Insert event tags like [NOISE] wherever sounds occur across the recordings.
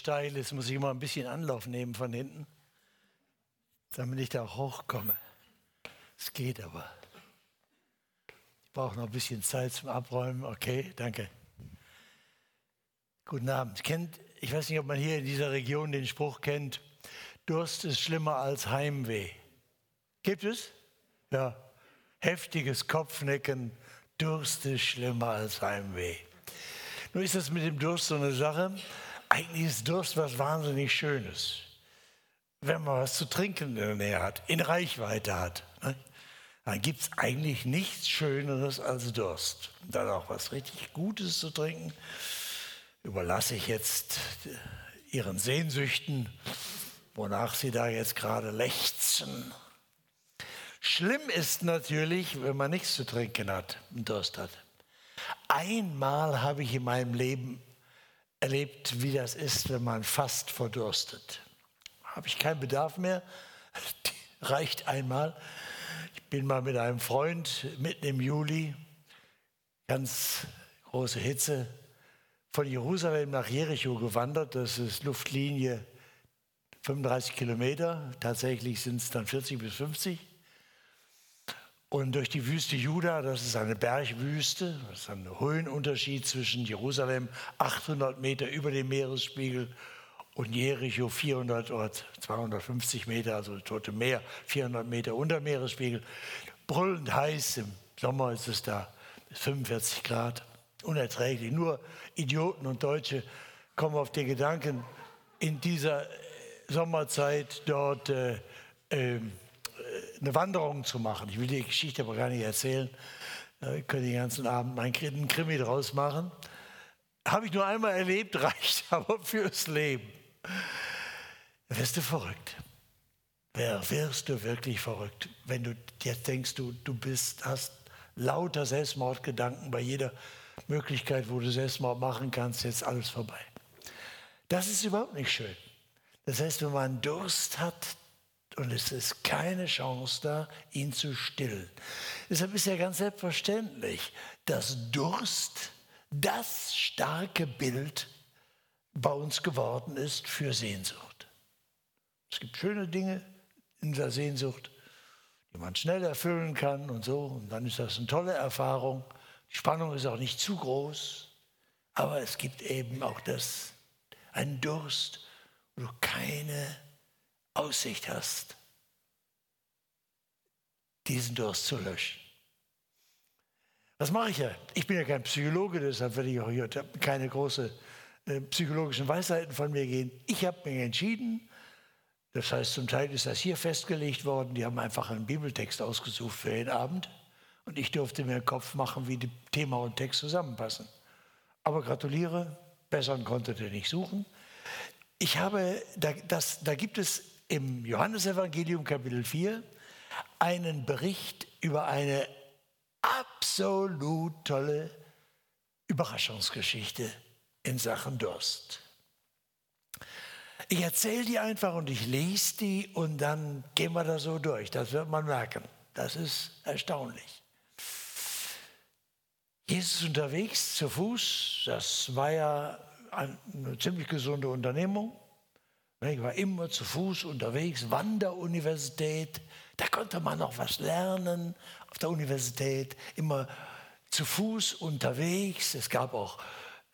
steil ist, muss ich immer ein bisschen Anlauf nehmen von hinten, damit ich da hochkomme. Es geht aber. Ich brauche noch ein bisschen Zeit zum Abräumen. Okay, danke. Guten Abend. Kennt, ich weiß nicht, ob man hier in dieser Region den Spruch kennt, Durst ist schlimmer als Heimweh. Gibt es? Ja. Heftiges Kopfnicken, Durst ist schlimmer als Heimweh. Nun ist das mit dem Durst so eine Sache. Eigentlich ist Durst was wahnsinnig Schönes. Wenn man was zu trinken in der Nähe hat, in Reichweite hat, ne? dann gibt es eigentlich nichts Schöneres als Durst. Dann auch was richtig Gutes zu trinken, überlasse ich jetzt Ihren Sehnsüchten, wonach Sie da jetzt gerade lechzen. Schlimm ist natürlich, wenn man nichts zu trinken hat und Durst hat. Einmal habe ich in meinem Leben erlebt, wie das ist, wenn man fast verdurstet. Habe ich keinen Bedarf mehr, [LAUGHS] reicht einmal. Ich bin mal mit einem Freund mitten im Juli, ganz große Hitze, von Jerusalem nach Jericho gewandert. Das ist Luftlinie 35 Kilometer. Tatsächlich sind es dann 40 bis 50. Und durch die Wüste Juda, das ist eine Bergwüste, das ist ein Höhenunterschied zwischen Jerusalem 800 Meter über dem Meeresspiegel und Jericho 400 oder 250 Meter, also Tote Meer 400 Meter unter Meeresspiegel. Brüllend heiß, im Sommer ist es da 45 Grad, unerträglich. Nur Idioten und Deutsche kommen auf den Gedanken, in dieser Sommerzeit dort äh, äh, eine Wanderung zu machen. Ich will die Geschichte aber gar nicht erzählen. Ich könnte den ganzen Abend meinen Krimi draus machen. Habe ich nur einmal erlebt, [LAUGHS] reicht aber fürs Leben. Da wirst du verrückt. Wer wirst du wirklich verrückt, wenn du jetzt denkst, du, du bist, hast lauter Selbstmordgedanken bei jeder Möglichkeit, wo du Selbstmord machen kannst, jetzt alles vorbei. Das ist überhaupt nicht schön. Das heißt, wenn man Durst hat, und es ist keine Chance da, ihn zu stillen. Deshalb ist ja ganz selbstverständlich, dass Durst das starke Bild bei uns geworden ist für Sehnsucht. Es gibt schöne Dinge in der Sehnsucht, die man schnell erfüllen kann und so. Und dann ist das eine tolle Erfahrung. Die Spannung ist auch nicht zu groß. Aber es gibt eben auch das, einen Durst, wo du keine Aussicht hast, diesen Durst zu löschen. Was mache ich ja? Ich bin ja kein Psychologe, deshalb werde ich auch hier keine großen äh, psychologischen Weisheiten von mir gehen. Ich habe mich entschieden, das heißt, zum Teil ist das hier festgelegt worden, die haben einfach einen Bibeltext ausgesucht für den Abend und ich durfte mir einen Kopf machen, wie Thema und Text zusammenpassen. Aber gratuliere, besseren konntet ihr nicht suchen. Ich habe, da, das, da gibt es im Johannesevangelium Kapitel 4 einen Bericht über eine absolut tolle Überraschungsgeschichte in Sachen Durst. Ich erzähle die einfach und ich lese die und dann gehen wir da so durch. Das wird man merken. Das ist erstaunlich. Jesus unterwegs zu Fuß. Das war ja eine ziemlich gesunde Unternehmung. Ich war immer zu Fuß unterwegs, Wanderuniversität. Da konnte man noch was lernen auf der Universität, immer zu Fuß unterwegs. Es gab auch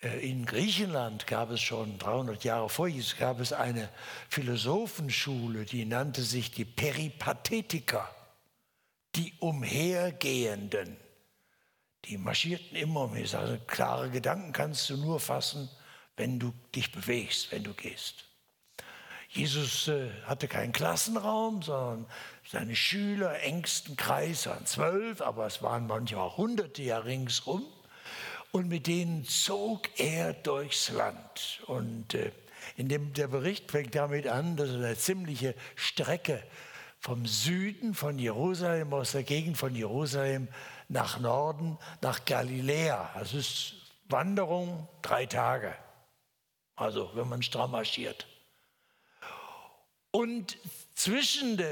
äh, in Griechenland, gab es schon 300 Jahre vor Jesus, gab es eine Philosophenschule, die nannte sich die Peripathetiker, die Umhergehenden. Die marschierten immer um. Ich sage, klare Gedanken kannst du nur fassen, wenn du dich bewegst, wenn du gehst. Jesus äh, hatte keinen Klassenraum, sondern seine Schüler, engsten Kreis waren zwölf, aber es waren manchmal auch hunderte ja ringsum. Und mit denen zog er durchs Land. Und äh, in dem, der Bericht fängt damit an, dass er eine ziemliche Strecke vom Süden von Jerusalem, aus der Gegend von Jerusalem nach Norden, nach Galiläa. Das ist Wanderung drei Tage. Also wenn man stramm marschiert. Und zwischen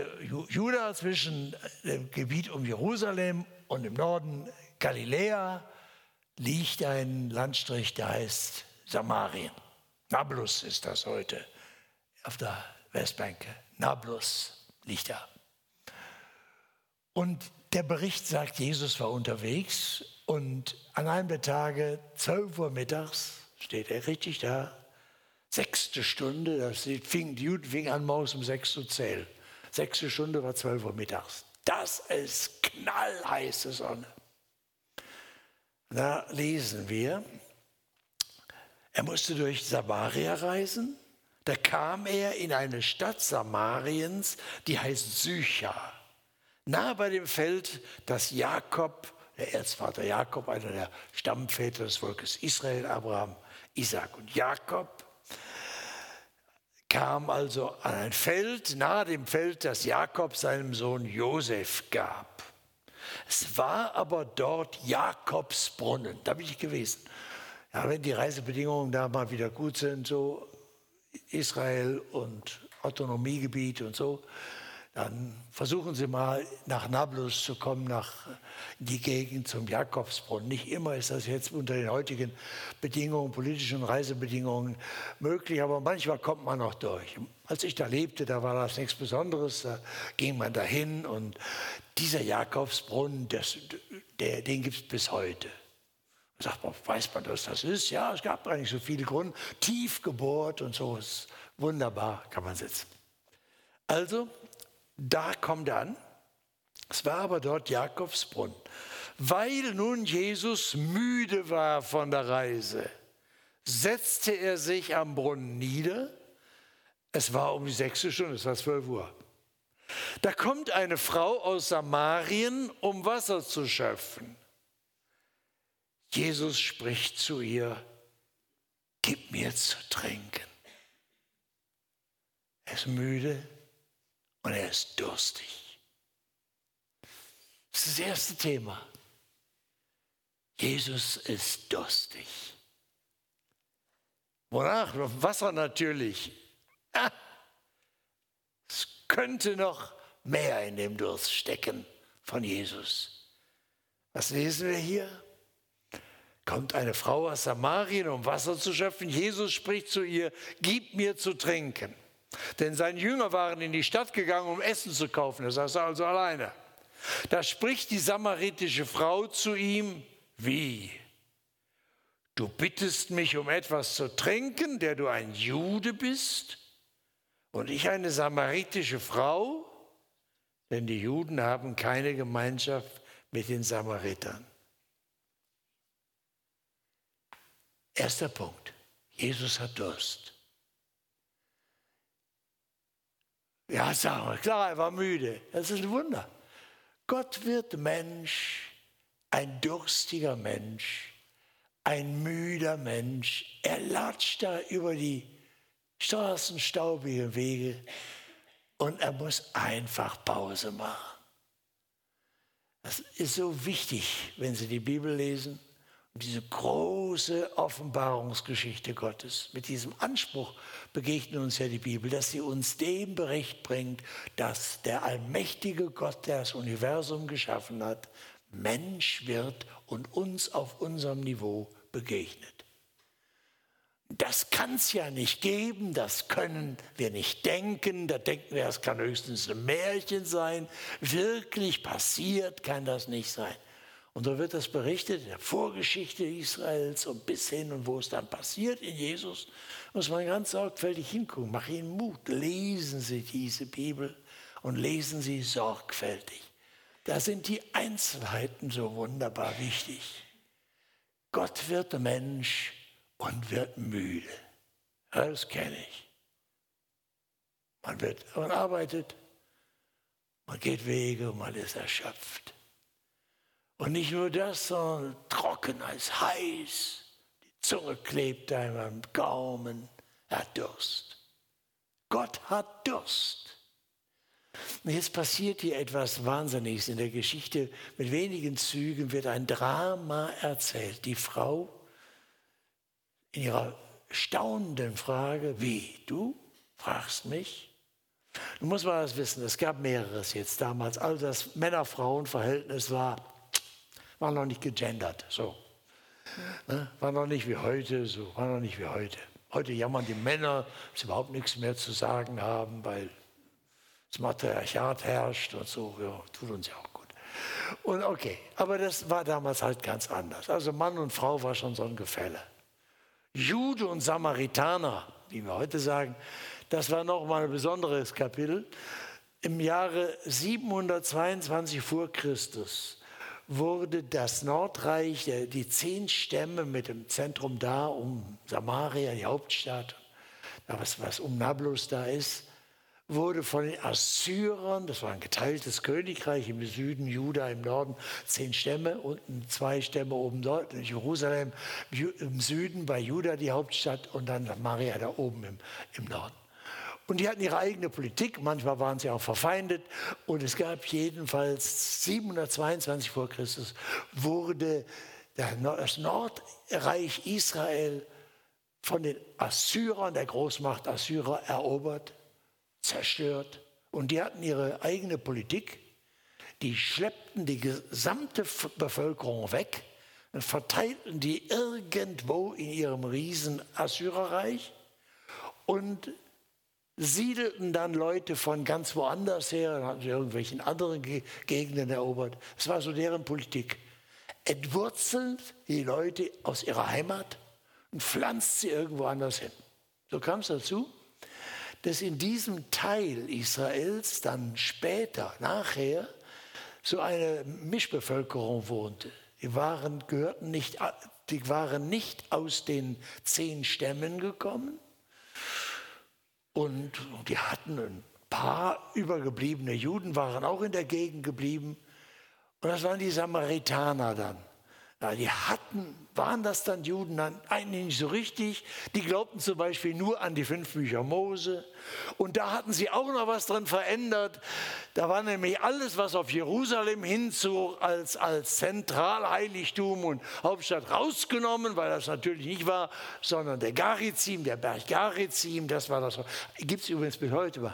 Juda, zwischen dem Gebiet um Jerusalem und im Norden Galiläa liegt ein Landstrich, der heißt Samarien. Nablus ist das heute auf der Westbank. Nablus liegt da. Und der Bericht sagt, Jesus war unterwegs und an einem der Tage, 12 Uhr mittags, steht er richtig da, sechste Stunde, das fing, die Juden fingen an, morgens um sechs zu zählen. Sechste Stunde war 12 Uhr mittags. Das ist knallheiße Sonne. Da lesen wir, er musste durch Samaria reisen. Da kam er in eine Stadt Samariens, die heißt Sychar, nahe bei dem Feld, das Jakob, der Erzvater Jakob, einer der Stammväter des Volkes Israel, Abraham, Isaac und Jakob, kam also an ein Feld, nahe dem Feld, das Jakob seinem Sohn Josef gab. Es war aber dort Jakobsbrunnen, da bin ich gewesen. Ja, wenn die Reisebedingungen da mal wieder gut sind, so Israel und Autonomiegebiet und so, dann versuchen Sie mal nach Nablus zu kommen, nach die Gegend zum Jakobsbrunnen. Nicht immer ist das jetzt unter den heutigen Bedingungen, politischen Reisebedingungen möglich, aber manchmal kommt man noch durch. Als ich da lebte, da war das nichts Besonderes, da ging man dahin und dieser Jakobsbrunnen, das, der, den gibt es bis heute. Sagt man, weiß man, was das ist? Ja, es gab gar nicht so viele Gründe. Tief gebohrt und so ist wunderbar, kann man sitzen. Also, da kommt er an. Es war aber dort Jakobsbrunnen. Weil nun Jesus müde war von der Reise, setzte er sich am Brunnen nieder. Es war um die sechste Stunde, es war zwölf Uhr. Da kommt eine Frau aus Samarien, um Wasser zu schöpfen. Jesus spricht zu ihr, gib mir zu trinken. Er ist müde, und er ist durstig. Das ist das erste Thema. Jesus ist durstig. Wonach? Wasser natürlich. Ah, es könnte noch mehr in dem Durst stecken von Jesus. Was lesen wir hier? Kommt eine Frau aus Samarien, um Wasser zu schöpfen. Jesus spricht zu ihr, gib mir zu trinken. Denn seine Jünger waren in die Stadt gegangen, um Essen zu kaufen. Er saß also alleine. Da spricht die samaritische Frau zu ihm, wie? Du bittest mich um etwas zu trinken, der du ein Jude bist und ich eine samaritische Frau? Denn die Juden haben keine Gemeinschaft mit den Samaritern. Erster Punkt. Jesus hat Durst. Ja, wir, klar, er war müde. Das ist ein Wunder. Gott wird Mensch, ein durstiger Mensch, ein müder Mensch. Er latscht da über die straßenstaubigen Wege und er muss einfach Pause machen. Das ist so wichtig, wenn Sie die Bibel lesen diese große Offenbarungsgeschichte Gottes. Mit diesem Anspruch begegnet uns ja die Bibel, dass sie uns dem Bericht bringt, dass der allmächtige Gott, der das Universum geschaffen hat, Mensch wird und uns auf unserem Niveau begegnet. Das kann es ja nicht geben, das können wir nicht denken, da denken wir, es kann höchstens ein Märchen sein. Wirklich passiert kann das nicht sein. Und so wird das berichtet in der Vorgeschichte Israels und bis hin und wo es dann passiert in Jesus, muss man ganz sorgfältig hingucken. Mach Ihnen Mut. Lesen Sie diese Bibel und lesen Sie sorgfältig. Da sind die Einzelheiten so wunderbar wichtig. Gott wird Mensch und wird müde. Das kenne ich. Man, wird, man arbeitet, man geht Wege und man ist erschöpft. Und nicht nur das, sondern trocken als heiß. Die Zunge klebt einem am Gaumen. Er hat Durst. Gott hat Durst. Und jetzt passiert hier etwas Wahnsinniges in der Geschichte. Mit wenigen Zügen wird ein Drama erzählt. Die Frau in ihrer staunenden Frage, wie, du fragst mich? Du musst mal das wissen, es gab mehreres jetzt damals. Also das Männer-Frauen-Verhältnis war war noch nicht gegendert, so. Ne? War noch nicht wie heute, so, war noch nicht wie heute. Heute jammern die Männer, dass sie überhaupt nichts mehr zu sagen haben, weil das Matriarchat herrscht und so. Ja, tut uns ja auch gut. Und okay, aber das war damals halt ganz anders. Also Mann und Frau war schon so ein Gefälle. Jude und Samaritaner, wie wir heute sagen, das war nochmal ein besonderes Kapitel. Im Jahre 722 vor Christus wurde das Nordreich, die zehn Stämme mit dem Zentrum da um Samaria, die Hauptstadt, was, was um Nablus da ist, wurde von den Assyrern, das war ein geteiltes Königreich im Süden, Juda im Norden, zehn Stämme, unten zwei Stämme oben dort, in Jerusalem im Süden bei Juda die Hauptstadt und dann Samaria da oben im, im Norden. Und die hatten ihre eigene Politik, manchmal waren sie auch verfeindet. Und es gab jedenfalls 722 vor Christus, wurde das Nordreich Israel von den Assyrern, der Großmacht Assyrer, erobert, zerstört. Und die hatten ihre eigene Politik. Die schleppten die gesamte Bevölkerung weg und verteilten die irgendwo in ihrem riesen Assyrerreich. Und siedelten dann Leute von ganz woanders her und hatten sie irgendwelchen anderen Gegenden erobert. Das war so deren Politik. Entwurzelt die Leute aus ihrer Heimat und pflanzt sie irgendwo anders hin. So kam es dazu, dass in diesem Teil Israels dann später, nachher, so eine Mischbevölkerung wohnte. Die waren, gehörten nicht, die waren nicht aus den zehn Stämmen gekommen, und die hatten ein paar übergebliebene Juden, waren auch in der Gegend geblieben. Und das waren die Samaritaner dann. Ja, die hatten waren das dann Juden? Eigentlich nicht so richtig. Die glaubten zum Beispiel nur an die fünf Bücher Mose. Und da hatten sie auch noch was drin verändert. Da war nämlich alles, was auf Jerusalem hinzog, als, als Zentralheiligtum und Hauptstadt rausgenommen, weil das natürlich nicht war, sondern der Garizim, der Berg Garizim, das war das. Gibt es übrigens bis heute.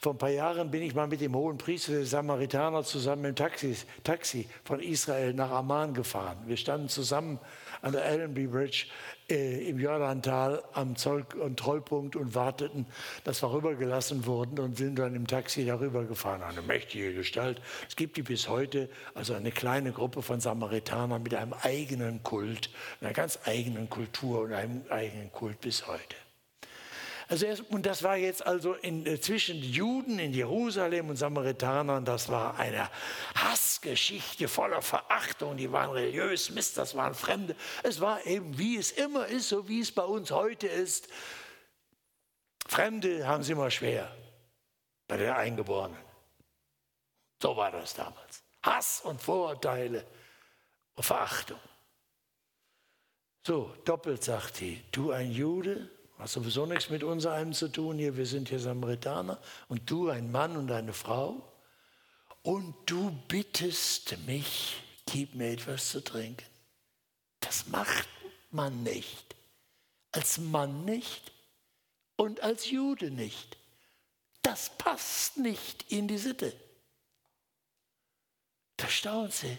Vor ein paar Jahren bin ich mal mit dem hohen Priester der Samaritaner zusammen im Taxi, Taxi von Israel nach Amman gefahren. Wir standen zusammen an der Allenby Bridge äh, im Jordantal am Zoll Kontrollpunkt und warteten, dass wir rübergelassen wurden und sind dann im Taxi darüber gefahren. Eine mächtige Gestalt. Es gibt die bis heute, also eine kleine Gruppe von Samaritanern mit einem eigenen Kult, einer ganz eigenen Kultur und einem eigenen Kult bis heute. Also erst, und das war jetzt also in, äh, zwischen Juden in Jerusalem und Samaritanern, das war eine Hassgeschichte voller Verachtung. Die waren religiös, Mist, das waren Fremde. Es war eben, wie es immer ist, so wie es bei uns heute ist. Fremde haben es immer schwer bei den Eingeborenen. So war das damals. Hass und Vorurteile und Verachtung. So, doppelt sagt die, du ein Jude, Hast sowieso nichts mit uns einem zu tun hier, wir sind hier Samaritaner und du ein Mann und eine Frau und du bittest mich, gib mir etwas zu trinken. Das macht man nicht. Als Mann nicht und als Jude nicht. Das passt nicht in die Sitte. Da staunt sie.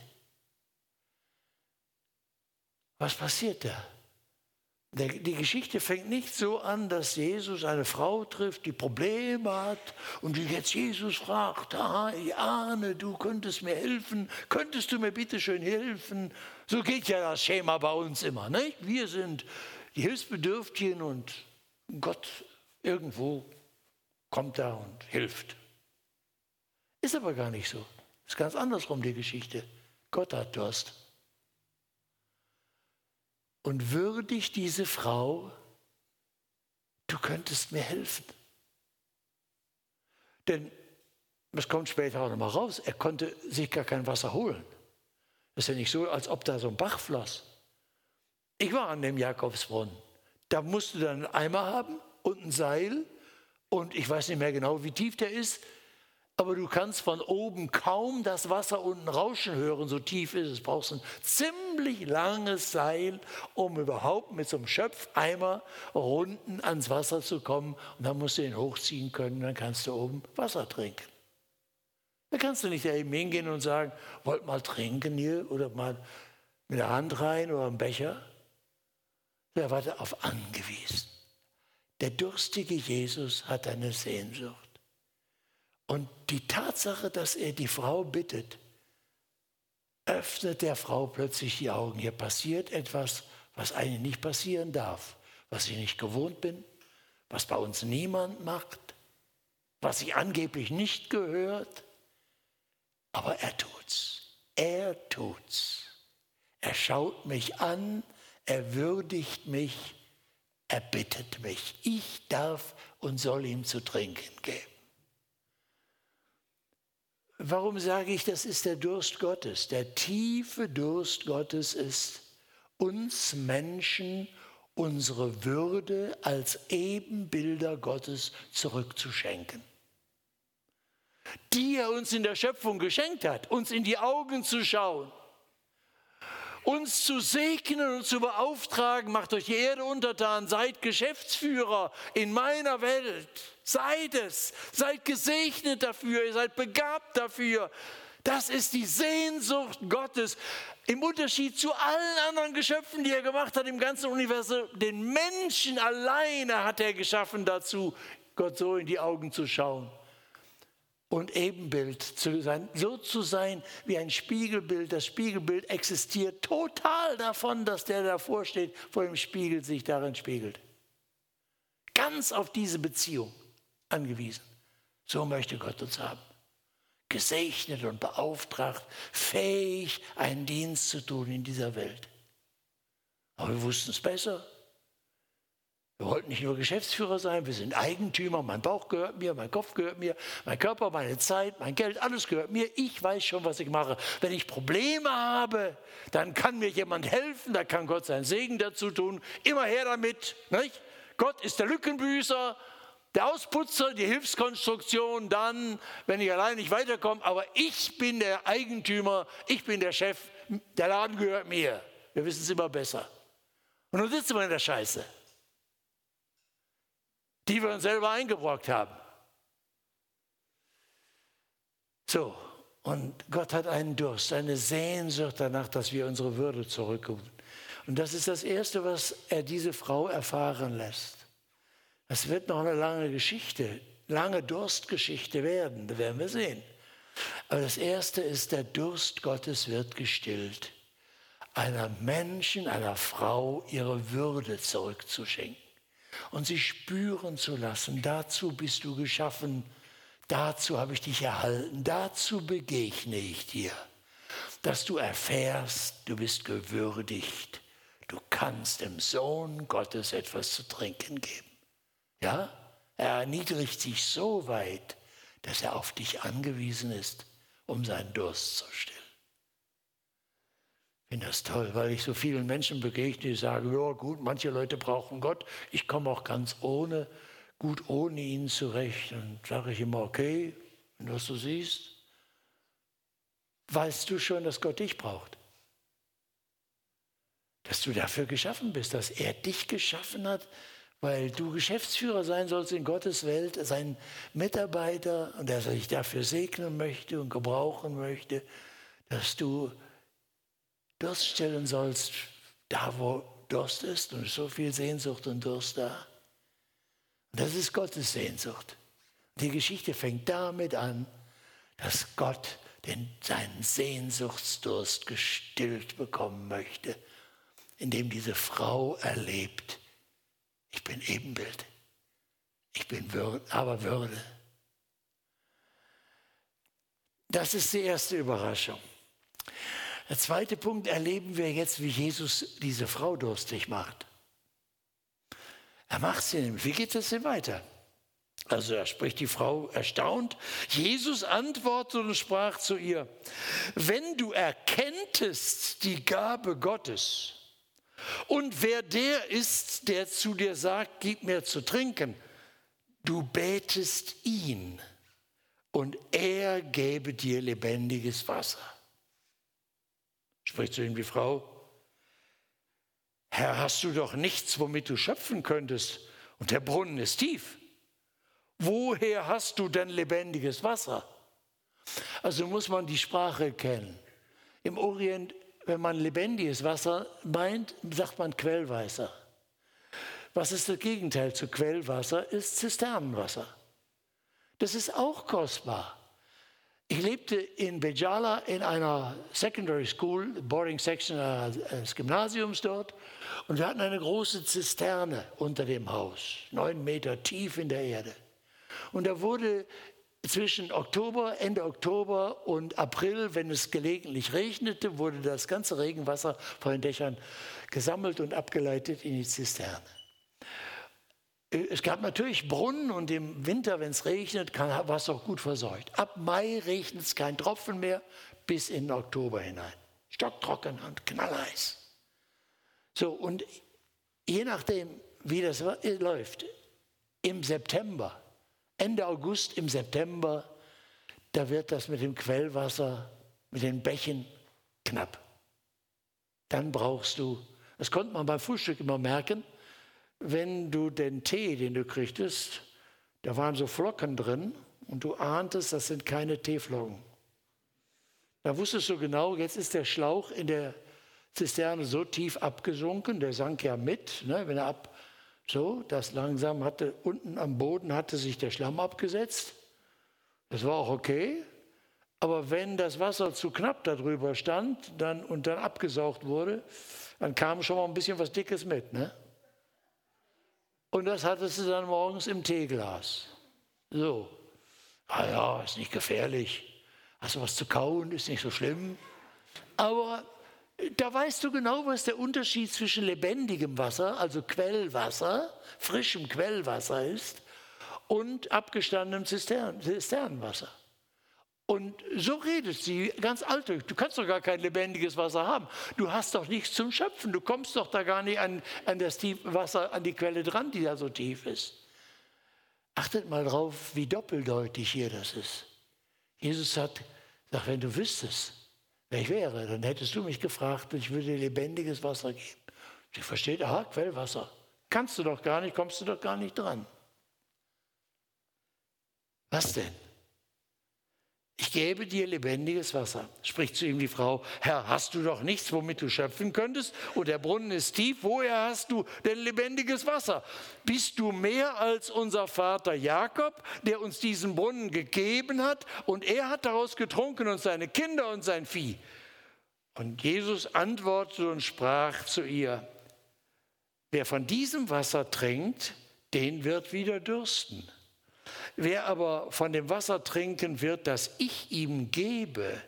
Was passiert da? Die Geschichte fängt nicht so an, dass Jesus eine Frau trifft, die Probleme hat und die jetzt Jesus fragt, ah, ich ahne, du könntest mir helfen, könntest du mir bitte schön helfen? So geht ja das Schema bei uns immer. Nicht? Wir sind die Hilfsbedürftigen und Gott irgendwo kommt da und hilft. Ist aber gar nicht so. Ist ganz andersrum die Geschichte. Gott hat Durst und würdig diese Frau, du könntest mir helfen. Denn, das kommt später auch nochmal raus, er konnte sich gar kein Wasser holen. Das ist ja nicht so, als ob da so ein Bach floss. Ich war an dem Jakobsbrunnen. Da musst du dann einen Eimer haben und ein Seil und ich weiß nicht mehr genau, wie tief der ist aber du kannst von oben kaum das Wasser unten rauschen hören, so tief ist es. Du brauchst ein ziemlich langes Seil, um überhaupt mit so einem Schöpfeimer unten ans Wasser zu kommen. Und dann musst du ihn hochziehen können, dann kannst du oben Wasser trinken. Da kannst du nicht da eben hingehen und sagen, wollt mal trinken hier oder mal mit der Hand rein oder im Becher. Der war darauf angewiesen. der durstige Jesus hat eine Sehnsucht. Und die Tatsache, dass er die Frau bittet, öffnet der Frau plötzlich die Augen. Hier passiert etwas, was eigentlich nicht passieren darf, was ich nicht gewohnt bin, was bei uns niemand macht, was sich angeblich nicht gehört. Aber er tut's. Er tut's. Er schaut mich an, er würdigt mich, er bittet mich. Ich darf und soll ihm zu trinken geben. Warum sage ich, das ist der Durst Gottes? Der tiefe Durst Gottes ist, uns Menschen unsere Würde als Ebenbilder Gottes zurückzuschenken. Die er uns in der Schöpfung geschenkt hat, uns in die Augen zu schauen uns zu segnen und zu beauftragen, macht euch die Erde untertan, seid Geschäftsführer in meiner Welt. Seid es, seid gesegnet dafür, ihr seid begabt dafür. Das ist die Sehnsucht Gottes. Im Unterschied zu allen anderen Geschöpfen, die er gemacht hat im ganzen Universum, den Menschen alleine hat er geschaffen dazu, Gott so in die Augen zu schauen und Ebenbild zu sein, so zu sein wie ein Spiegelbild. Das Spiegelbild existiert total davon, dass der davor steht, vor dem Spiegel sich darin spiegelt. Ganz auf diese Beziehung angewiesen. So möchte Gott uns haben. Gesegnet und beauftragt, fähig, einen Dienst zu tun in dieser Welt. Aber wir wussten es besser. Wir wollten nicht nur Geschäftsführer sein, wir sind Eigentümer. Mein Bauch gehört mir, mein Kopf gehört mir, mein Körper, meine Zeit, mein Geld, alles gehört mir. Ich weiß schon, was ich mache. Wenn ich Probleme habe, dann kann mir jemand helfen, da kann Gott seinen Segen dazu tun. Immer her damit. Nicht? Gott ist der Lückenbüßer, der Ausputzer, die Hilfskonstruktion, dann, wenn ich allein nicht weiterkomme. Aber ich bin der Eigentümer, ich bin der Chef, der Laden gehört mir. Wir wissen es immer besser. Und nun sitzen wir in der Scheiße die wir uns selber eingebrockt haben. So, und Gott hat einen Durst, eine Sehnsucht danach, dass wir unsere Würde zurückgewinnen. Und das ist das Erste, was er diese Frau erfahren lässt. Das wird noch eine lange Geschichte, lange Durstgeschichte werden, da werden wir sehen. Aber das Erste ist, der Durst Gottes wird gestillt, einer Menschen, einer Frau ihre Würde zurückzuschenken und sie spüren zu lassen, dazu bist du geschaffen, dazu habe ich dich erhalten, dazu begegne ich dir, dass du erfährst, du bist gewürdigt, du kannst dem Sohn Gottes etwas zu trinken geben. Ja, er erniedrigt sich so weit, dass er auf dich angewiesen ist, um seinen Durst zu stillen. Ich finde das toll, weil ich so vielen Menschen begegne, die sagen, ja gut, manche Leute brauchen Gott, ich komme auch ganz ohne, gut ohne ihn zurecht. Und sage ich immer, okay, wenn du das so siehst, weißt du schon, dass Gott dich braucht. Dass du dafür geschaffen bist, dass er dich geschaffen hat, weil du Geschäftsführer sein sollst in Gottes Welt, sein Mitarbeiter und dass er dich dafür segnen möchte und gebrauchen möchte, dass du Durst stillen sollst, da wo Durst ist und so viel Sehnsucht und Durst da. Und das ist Gottes Sehnsucht. Die Geschichte fängt damit an, dass Gott den, seinen Sehnsuchtsdurst gestillt bekommen möchte, indem diese Frau erlebt, ich bin Ebenbild, ich bin Würde, aber Würde. Das ist die erste Überraschung. Der zweite Punkt erleben wir jetzt, wie Jesus diese Frau durstig macht. Er macht sie nämlich. Wie geht es denn weiter? Also da spricht die Frau erstaunt. Jesus antwortete und sprach zu ihr, wenn du erkenntest die Gabe Gottes und wer der ist, der zu dir sagt, gib mir zu trinken, du betest ihn und er gebe dir lebendiges Wasser spricht zu ihm die Frau, Herr, hast du doch nichts, womit du schöpfen könntest, und der Brunnen ist tief. Woher hast du denn lebendiges Wasser? Also muss man die Sprache kennen. Im Orient, wenn man lebendiges Wasser meint, sagt man Quellwasser. Was ist das Gegenteil zu Quellwasser? Ist Zisternenwasser. Das ist auch kostbar. Ich lebte in Bejala in einer Secondary School, Boarding Section des Gymnasiums dort. Und wir hatten eine große Zisterne unter dem Haus, neun Meter tief in der Erde. Und da wurde zwischen Oktober, Ende Oktober und April, wenn es gelegentlich regnete, wurde das ganze Regenwasser von den Dächern gesammelt und abgeleitet in die Zisterne. Es gab natürlich Brunnen und im Winter, wenn es regnet, war es auch gut versorgt. Ab Mai regnet es kein Tropfen mehr bis in den Oktober hinein. Stocktrocken und knalleis. So, und je nachdem, wie das läuft, im September, Ende August, im September, da wird das mit dem Quellwasser, mit den Bächen knapp. Dann brauchst du, das konnte man beim Frühstück immer merken, wenn du den Tee, den du kriegtest, da waren so Flocken drin und du ahntest, das sind keine Teeflocken. Da wusstest du genau, jetzt ist der Schlauch in der Zisterne so tief abgesunken, der sank ja mit, ne, wenn er ab, so, das langsam hatte, unten am Boden hatte sich der Schlamm abgesetzt. Das war auch okay. Aber wenn das Wasser zu knapp darüber stand dann, und dann abgesaugt wurde, dann kam schon mal ein bisschen was Dickes mit. Ne? Und das hattest du dann morgens im Teeglas. So. Ah ja, ist nicht gefährlich. Hast du was zu kauen, ist nicht so schlimm. Aber da weißt du genau, was der Unterschied zwischen lebendigem Wasser, also Quellwasser, frischem Quellwasser ist, und abgestandenem Zisternenwasser. Und so redet sie ganz alte. Du kannst doch gar kein lebendiges Wasser haben. Du hast doch nichts zum Schöpfen. Du kommst doch da gar nicht an, an das Wasser, an die Quelle dran, die da so tief ist. Achtet mal drauf, wie doppeldeutig hier das ist. Jesus hat gesagt, wenn du wüsstest, ich wäre, dann hättest du mich gefragt ich würde dir lebendiges Wasser geben. Sie versteht, aha, Quellwasser. Kannst du doch gar nicht, kommst du doch gar nicht dran. Was denn? Ich gebe dir lebendiges Wasser. Spricht zu ihm die Frau, Herr, hast du doch nichts, womit du schöpfen könntest? Und der Brunnen ist tief, woher hast du denn lebendiges Wasser? Bist du mehr als unser Vater Jakob, der uns diesen Brunnen gegeben hat? Und er hat daraus getrunken und seine Kinder und sein Vieh. Und Jesus antwortete und sprach zu ihr, wer von diesem Wasser trinkt, den wird wieder dürsten. Wer aber von dem Wasser trinken wird, das ich ihm gebe,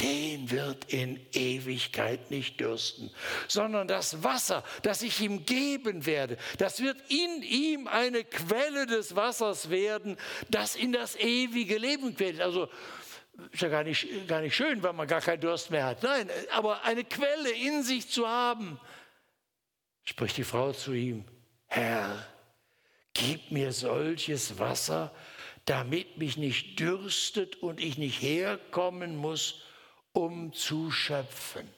den wird in Ewigkeit nicht dürsten, sondern das Wasser, das ich ihm geben werde, das wird in ihm eine Quelle des Wassers werden, das in das ewige Leben quält. Also ist ja gar nicht, gar nicht schön, weil man gar keinen Durst mehr hat. Nein, aber eine Quelle in sich zu haben, spricht die Frau zu ihm, Herr, mir solches Wasser, damit mich nicht dürstet und ich nicht herkommen muss, um zu schöpfen.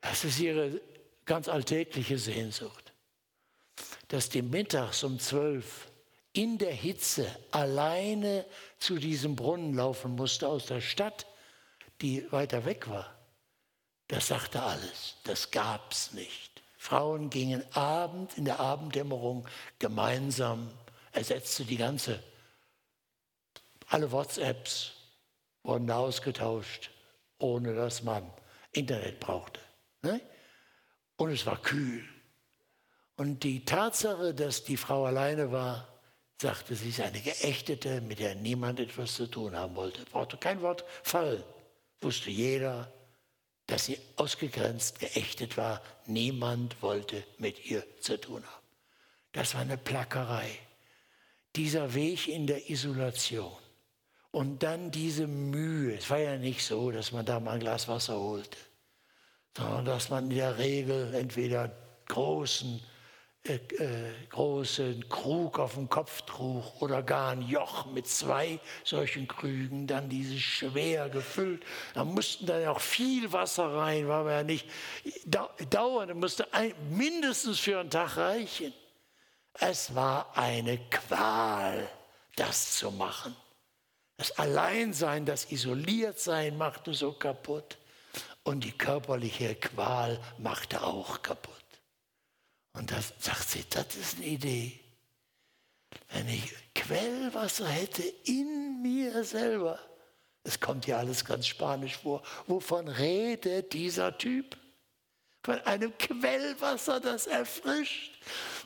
Das ist ihre ganz alltägliche Sehnsucht, dass die mittags um zwölf in der Hitze alleine zu diesem Brunnen laufen musste aus der Stadt, die weiter weg war. Das sagte alles, das gab es nicht. Frauen gingen Abend in der Abenddämmerung gemeinsam, ersetzte die ganze, alle WhatsApps wurden ausgetauscht, ohne dass man Internet brauchte. Ne? Und es war kühl. Und die Tatsache, dass die Frau alleine war, sagte, sie ist eine Geächtete, mit der niemand etwas zu tun haben wollte. Brauchte kein Wort fallen. Wusste jeder, dass sie ausgegrenzt, geächtet war. Niemand wollte mit ihr zu tun haben. Das war eine Plackerei. Dieser Weg in der Isolation. Und dann diese Mühe. Es war ja nicht so, dass man da mal ein Glas Wasser holte, sondern dass man in der Regel entweder großen äh, großen Krug auf dem Kopf trug oder gar ein Joch mit zwei solchen Krügen, dann diese schwer gefüllt. Da mussten dann auch viel Wasser rein, war ja nicht dauernd, musste ein, mindestens für einen Tag reichen. Es war eine Qual, das zu machen. Das Alleinsein, das Isoliertsein machte so kaputt und die körperliche Qual machte auch kaputt. Und da sagt sie, das ist eine Idee. Wenn ich Quellwasser hätte in mir selber, es kommt ja alles ganz spanisch vor, wovon redet dieser Typ? Von einem Quellwasser, das erfrischt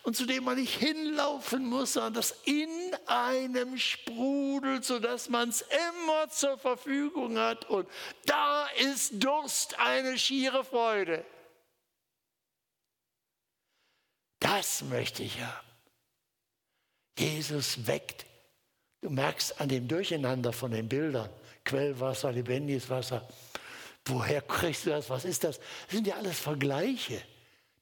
und zu dem man nicht hinlaufen muss, sondern das in einem sprudelt, sodass man es immer zur Verfügung hat. Und da ist Durst eine schiere Freude. Das möchte ich haben. Jesus weckt. Du merkst an dem Durcheinander von den Bildern, Quellwasser, lebendiges Wasser. Woher kriegst du das? Was ist das? Das sind ja alles Vergleiche.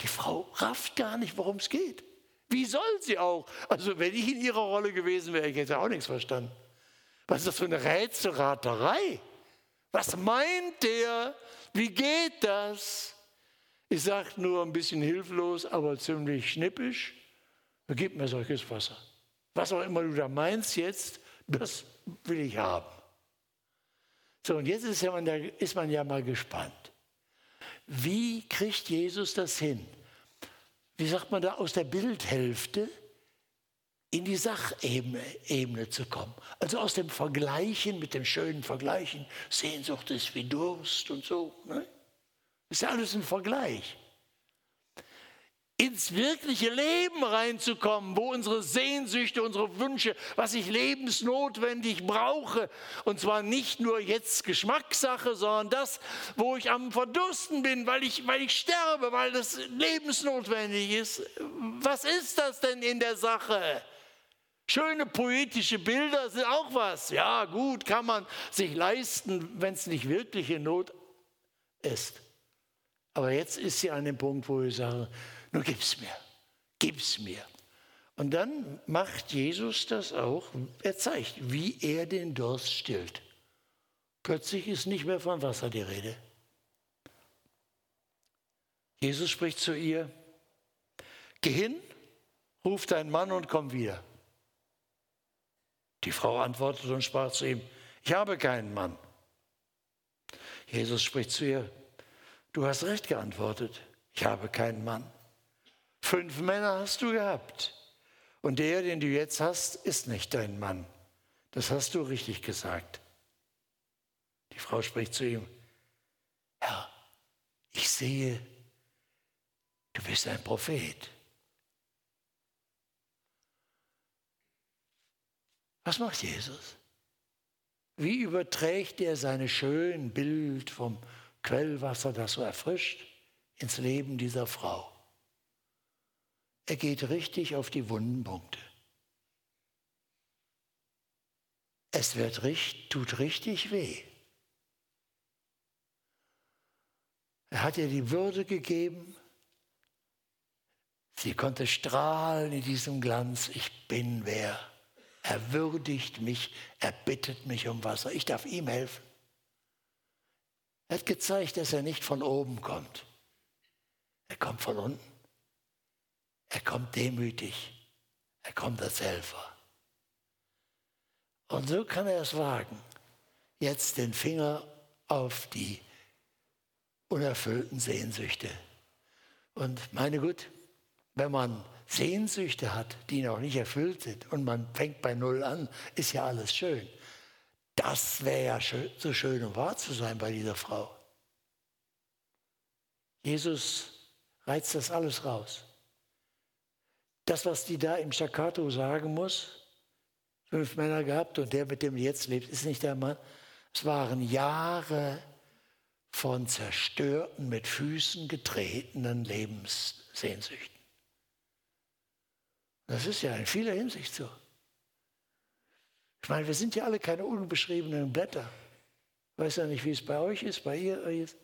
Die Frau rafft gar nicht, worum es geht. Wie soll sie auch? Also wenn ich in ihrer Rolle gewesen wäre, ich hätte auch nichts verstanden. Was ist das für eine Rätselraterei? Was meint der? Wie geht das? Ich sage nur ein bisschen hilflos, aber ziemlich schnippisch. Gib mir solches Wasser. Was auch immer du da meinst jetzt, das will ich haben. So, und jetzt ist, ja man, ist man ja mal gespannt. Wie kriegt Jesus das hin? Wie sagt man da, aus der Bildhälfte in die Sachebene zu kommen. Also aus dem Vergleichen mit dem schönen Vergleichen, Sehnsucht ist wie Durst und so. Ne? Ist ja alles ein Vergleich. Ins wirkliche Leben reinzukommen, wo unsere Sehnsüchte, unsere Wünsche, was ich lebensnotwendig brauche, und zwar nicht nur jetzt Geschmackssache, sondern das, wo ich am Verdursten bin, weil ich, weil ich sterbe, weil das lebensnotwendig ist. Was ist das denn in der Sache? Schöne poetische Bilder sind auch was. Ja, gut, kann man sich leisten, wenn es nicht wirkliche Not ist. Aber jetzt ist sie an dem Punkt, wo ich sage, nur gib's mir, gib's mir. Und dann macht Jesus das auch. Er zeigt, wie er den Durst stillt. Plötzlich ist nicht mehr von Wasser die Rede. Jesus spricht zu ihr, geh hin, ruf deinen Mann und komm wieder. Die Frau antwortete und sprach zu ihm, ich habe keinen Mann. Jesus spricht zu ihr, Du hast recht geantwortet. Ich habe keinen Mann. Fünf Männer hast du gehabt. Und der, den du jetzt hast, ist nicht dein Mann. Das hast du richtig gesagt. Die Frau spricht zu ihm, Herr, ich sehe, du bist ein Prophet. Was macht Jesus? Wie überträgt er seine schönen Bild vom Quellwasser, das so erfrischt, ins Leben dieser Frau. Er geht richtig auf die wunden Punkte. Es wird, tut richtig weh. Er hat ihr die Würde gegeben. Sie konnte strahlen in diesem Glanz. Ich bin wer. Er würdigt mich, er bittet mich um Wasser. Ich darf ihm helfen. Er hat gezeigt, dass er nicht von oben kommt. Er kommt von unten. Er kommt demütig. Er kommt als Helfer. Und so kann er es wagen, jetzt den Finger auf die unerfüllten Sehnsüchte. Und meine Gut, wenn man Sehnsüchte hat, die noch nicht erfüllt sind und man fängt bei Null an, ist ja alles schön. Das wäre ja so schön, um wahr zu sein bei dieser Frau. Jesus reizt das alles raus. Das, was die da im Staccato sagen muss, fünf Männer gehabt und der, mit dem du jetzt lebst, ist nicht der Mann. Es waren Jahre von zerstörten, mit Füßen getretenen Lebenssehnsüchten. Das ist ja in vieler Hinsicht so. Ich meine, wir sind ja alle keine unbeschriebenen Blätter. Ich weiß ja nicht, wie es bei euch ist, bei ihr ist.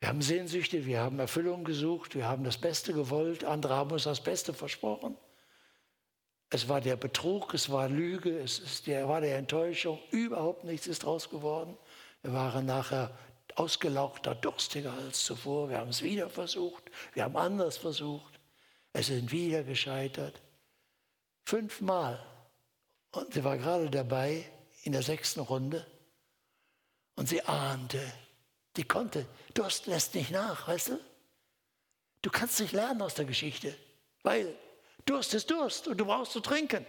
Wir haben Sehnsüchte, wir haben Erfüllung gesucht, wir haben das Beste gewollt, andere haben uns das Beste versprochen. Es war der Betrug, es war Lüge, es ist der, war der Enttäuschung, überhaupt nichts ist draus geworden. Wir waren nachher ausgelauchter, durstiger als zuvor. Wir haben es wieder versucht, wir haben anders versucht. Es sind wieder gescheitert. Fünfmal und sie war gerade dabei in der sechsten Runde und sie ahnte, die konnte, Durst lässt nicht nach, weißt du? Du kannst nicht lernen aus der Geschichte, weil Durst ist Durst und du brauchst zu trinken.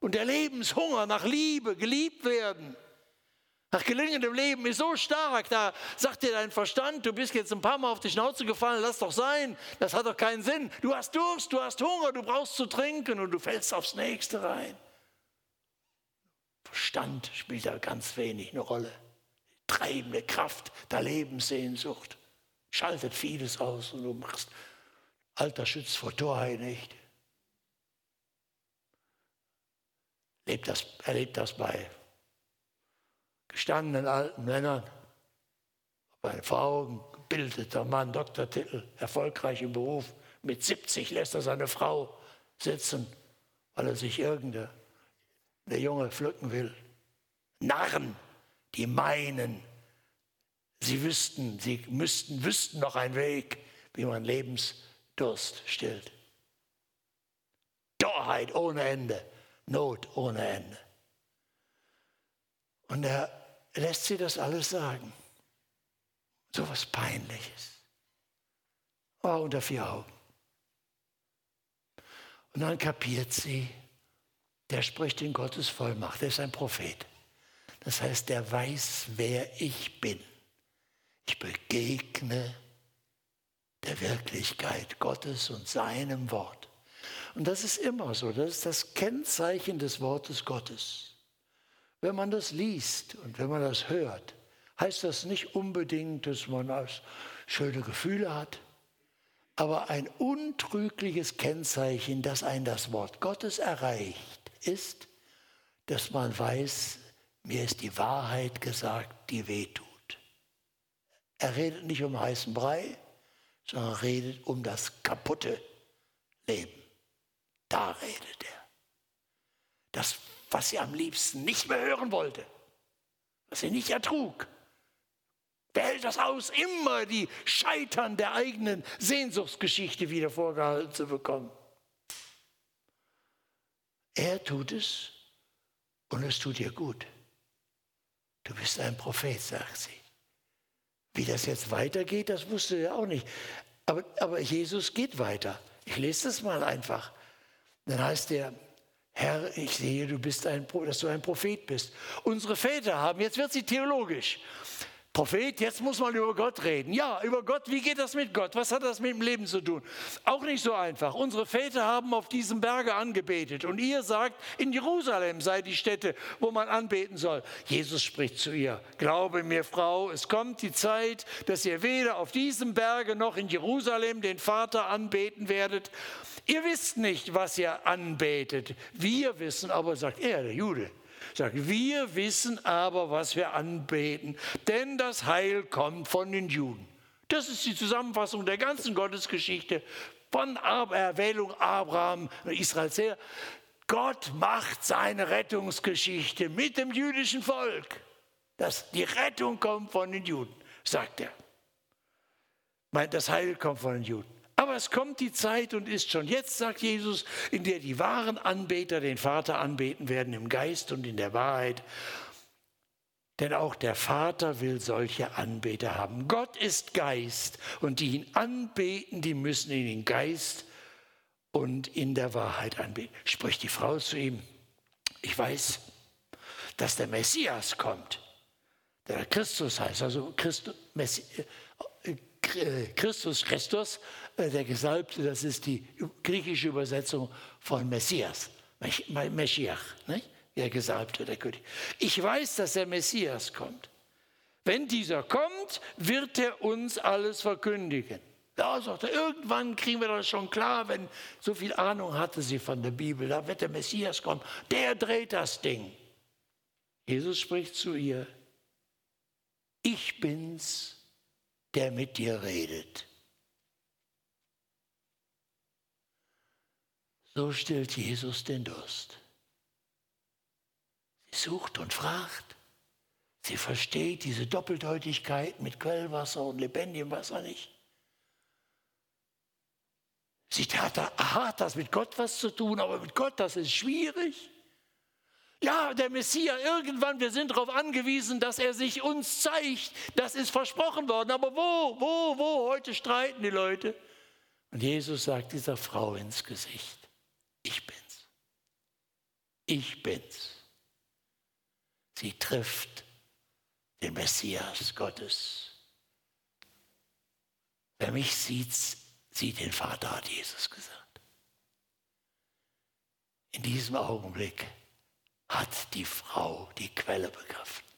Und der Lebenshunger nach Liebe, geliebt werden, nach gelingendem Leben ist so stark, da sagt dir dein Verstand, du bist jetzt ein paar Mal auf die Schnauze gefallen, lass doch sein, das hat doch keinen Sinn. Du hast Durst, du hast Hunger, du brauchst zu trinken und du fällst aufs nächste rein. Verstand spielt da ganz wenig eine Rolle. Treibende Kraft der Lebenssehnsucht schaltet vieles aus und du machst alter Schütz vor Torheit nicht. Lebt das, erlebt das bei gestandenen alten Männern, bei einer Frau, ein gebildeter Mann, Doktortitel, erfolgreich im Beruf. Mit 70 lässt er seine Frau sitzen, weil er sich irgendeine Junge pflücken will. Narren, die meinen, sie wüssten, sie müssten, wüssten noch einen Weg, wie man Lebensdurst stillt. Torheit ohne Ende, Not ohne Ende. Und er lässt sie das alles sagen. So was Peinliches. Oh, unter vier Augen. Und dann kapiert sie, der spricht in Gottes Vollmacht, der ist ein Prophet. Das heißt, der weiß, wer ich bin. Ich begegne der Wirklichkeit Gottes und seinem Wort. Und das ist immer so, das ist das Kennzeichen des Wortes Gottes. Wenn man das liest und wenn man das hört, heißt das nicht unbedingt, dass man schöne Gefühle hat, aber ein untrügliches Kennzeichen, das ein das Wort Gottes erreicht, ist, dass man weiß, mir ist die Wahrheit gesagt, die wehtut. Er redet nicht um heißen Brei, sondern redet um das kaputte Leben. Da redet er. Das was sie am liebsten nicht mehr hören wollte, was sie nicht ertrug. Wer hält das aus, immer die Scheitern der eigenen Sehnsuchtsgeschichte wieder vorgehalten zu bekommen? Er tut es und es tut ihr gut. Du bist ein Prophet, sagt sie. Wie das jetzt weitergeht, das wusste er auch nicht. Aber, aber Jesus geht weiter. Ich lese das mal einfach. Dann heißt er, Herr, ich sehe, du bist ein, dass du ein Prophet bist. Unsere Väter haben, jetzt wird sie theologisch. Prophet, jetzt muss man über Gott reden. Ja, über Gott, wie geht das mit Gott? Was hat das mit dem Leben zu tun? Auch nicht so einfach. Unsere Väter haben auf diesem Berge angebetet und ihr sagt, in Jerusalem sei die Stätte, wo man anbeten soll. Jesus spricht zu ihr, glaube mir, Frau, es kommt die Zeit, dass ihr weder auf diesem Berge noch in Jerusalem den Vater anbeten werdet. Ihr wisst nicht, was ihr anbetet. Wir wissen aber, sagt er, der Jude, sagt, wir wissen aber, was wir anbeten, denn das Heil kommt von den Juden. Das ist die Zusammenfassung der ganzen Gottesgeschichte von Erwählung Abraham und Israels her. Gott macht seine Rettungsgeschichte mit dem jüdischen Volk. Das, die Rettung kommt von den Juden, sagt er. Das Heil kommt von den Juden. Aber es kommt die Zeit und ist schon jetzt, sagt Jesus, in der die wahren Anbeter den Vater anbeten werden im Geist und in der Wahrheit. Denn auch der Vater will solche Anbeter haben. Gott ist Geist und die ihn anbeten, die müssen ihn in Geist und in der Wahrheit anbeten. Spricht die Frau zu ihm, ich weiß, dass der Messias kommt, der Christus heißt, also Christus, Messi, äh, Christus, Christus der Gesalbte, das ist die griechische Übersetzung von Messias, Meschiach, der Gesalbte, der König. Ich weiß, dass der Messias kommt. Wenn dieser kommt, wird er uns alles verkündigen. Ja, sagt er, irgendwann kriegen wir das schon klar, wenn so viel Ahnung hatte sie von der Bibel, da wird der Messias kommen, der dreht das Ding. Jesus spricht zu ihr, ich bin's, der mit dir redet. So stillt Jesus den Durst. Sie sucht und fragt. Sie versteht diese Doppeldeutigkeit mit Quellwasser und lebendigem Wasser nicht. Sie hat, hat das mit Gott was zu tun, aber mit Gott, das ist schwierig. Ja, der Messias, irgendwann, wir sind darauf angewiesen, dass er sich uns zeigt. Das ist versprochen worden. Aber wo, wo, wo? Heute streiten die Leute. Und Jesus sagt dieser Frau ins Gesicht, ich bin's. Ich bin's. Sie trifft den Messias Gottes. Wer mich sieht, sieht den Vater, hat Jesus gesagt. In diesem Augenblick hat die Frau die Quelle begriffen.